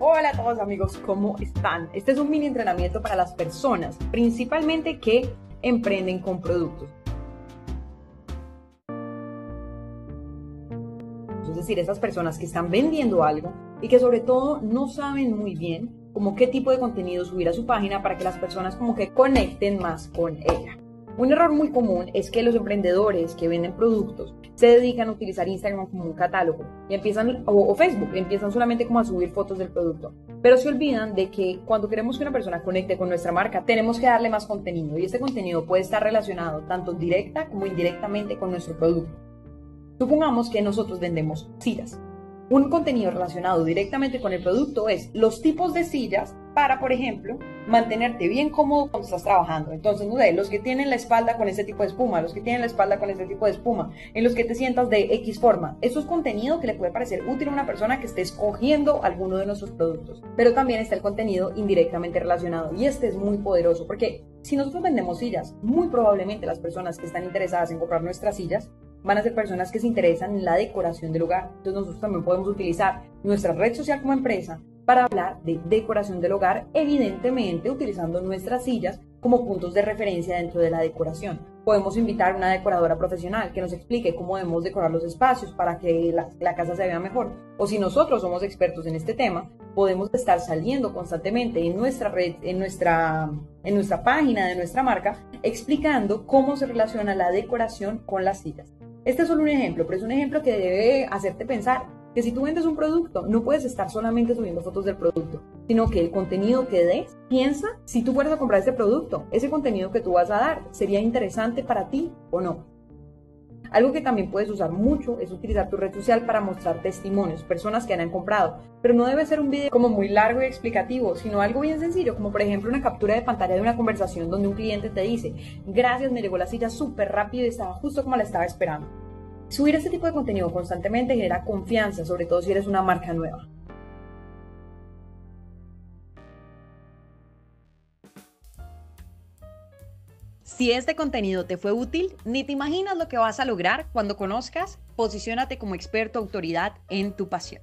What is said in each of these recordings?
Hola a todos amigos, ¿cómo están? Este es un mini entrenamiento para las personas, principalmente que emprenden con productos. Es decir, esas personas que están vendiendo algo y que sobre todo no saben muy bien como qué tipo de contenido subir a su página para que las personas como que conecten más con ella. Un error muy común es que los emprendedores que venden productos se dedican a utilizar Instagram como un catálogo y empiezan, o, Facebook, empiezan solamente como a subir fotos del producto. Pero se olvidan de que cuando queremos que una persona conecte con nuestra marca, tenemos que darle más contenido y este contenido puede estar relacionado tanto directa como indirectamente con nuestro producto. Supongamos que nosotros vendemos sillas. Un contenido relacionado directamente con el producto es los tipos de sillas para, por ejemplo, mantenerte bien cómodo cuando estás trabajando. Entonces, no sé, los que tienen la espalda con ese tipo de espuma, los que tienen la espalda con ese tipo de espuma, en los que te sientas de X forma. Eso es contenido que le puede parecer útil a una persona que esté escogiendo alguno de nuestros productos. Pero también está el contenido indirectamente relacionado y este es muy poderoso porque si nosotros vendemos sillas, muy probablemente las personas que están interesadas en comprar nuestras sillas van a ser personas que se interesan en la decoración del hogar. Entonces nosotros también podemos utilizar nuestra red social como empresa para hablar de decoración del hogar, evidentemente utilizando nuestras sillas como puntos de referencia dentro de la decoración. Podemos invitar a una decoradora profesional que nos explique cómo debemos decorar los espacios para que la, casa se vea mejor. O si nosotros somos expertos en este tema, podemos estar saliendo constantemente en nuestra red, en nuestra, en nuestra página de nuestra marca, explicando cómo se relaciona la decoración con las sillas. Este es solo un ejemplo, pero es un ejemplo que debe hacerte pensar que si tú vendes un producto, no puedes estar solamente subiendo fotos del producto, sino que el contenido que des, piensa si tú fueras a comprar ese producto, ese contenido que tú vas a dar, ¿sería interesante para ti o no? Algo que también puedes usar mucho es utilizar tu red social para mostrar testimonios, personas que han comprado, pero no debe ser un video como muy largo y explicativo, sino algo bien sencillo, como por ejemplo una captura de pantalla de una conversación donde un cliente te dice, gracias, me llegó la silla súper rápido y estaba justo como la estaba esperando. Subir este tipo de contenido constantemente genera confianza, sobre todo si eres una marca nueva. Si este contenido te fue útil, ni te imaginas lo que vas a lograr cuando conozcas Posiciónate como experto autoridad en tu pasión.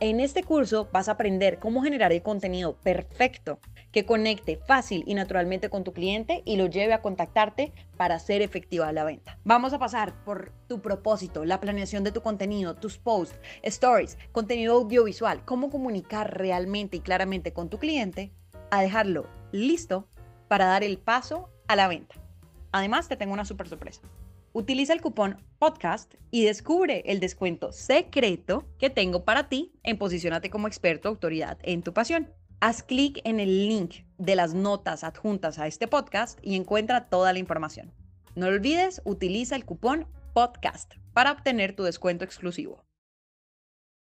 En este curso vas a aprender cómo generar el contenido perfecto que conecte fácil y naturalmente con tu cliente y lo lleve a contactarte para hacer efectiva la venta. Vamos a pasar por tu propósito, la planeación de tu contenido, tus posts, stories, contenido audiovisual, cómo comunicar realmente y claramente con tu cliente a dejarlo listo para dar el paso a la venta. Además, te tengo una super sorpresa. Utiliza el cupón podcast y descubre el descuento secreto que tengo para ti en Posicionate como experto autoridad en tu pasión. Haz clic en el link de las notas adjuntas a este podcast y encuentra toda la información. No olvides, utiliza el cupón podcast para obtener tu descuento exclusivo.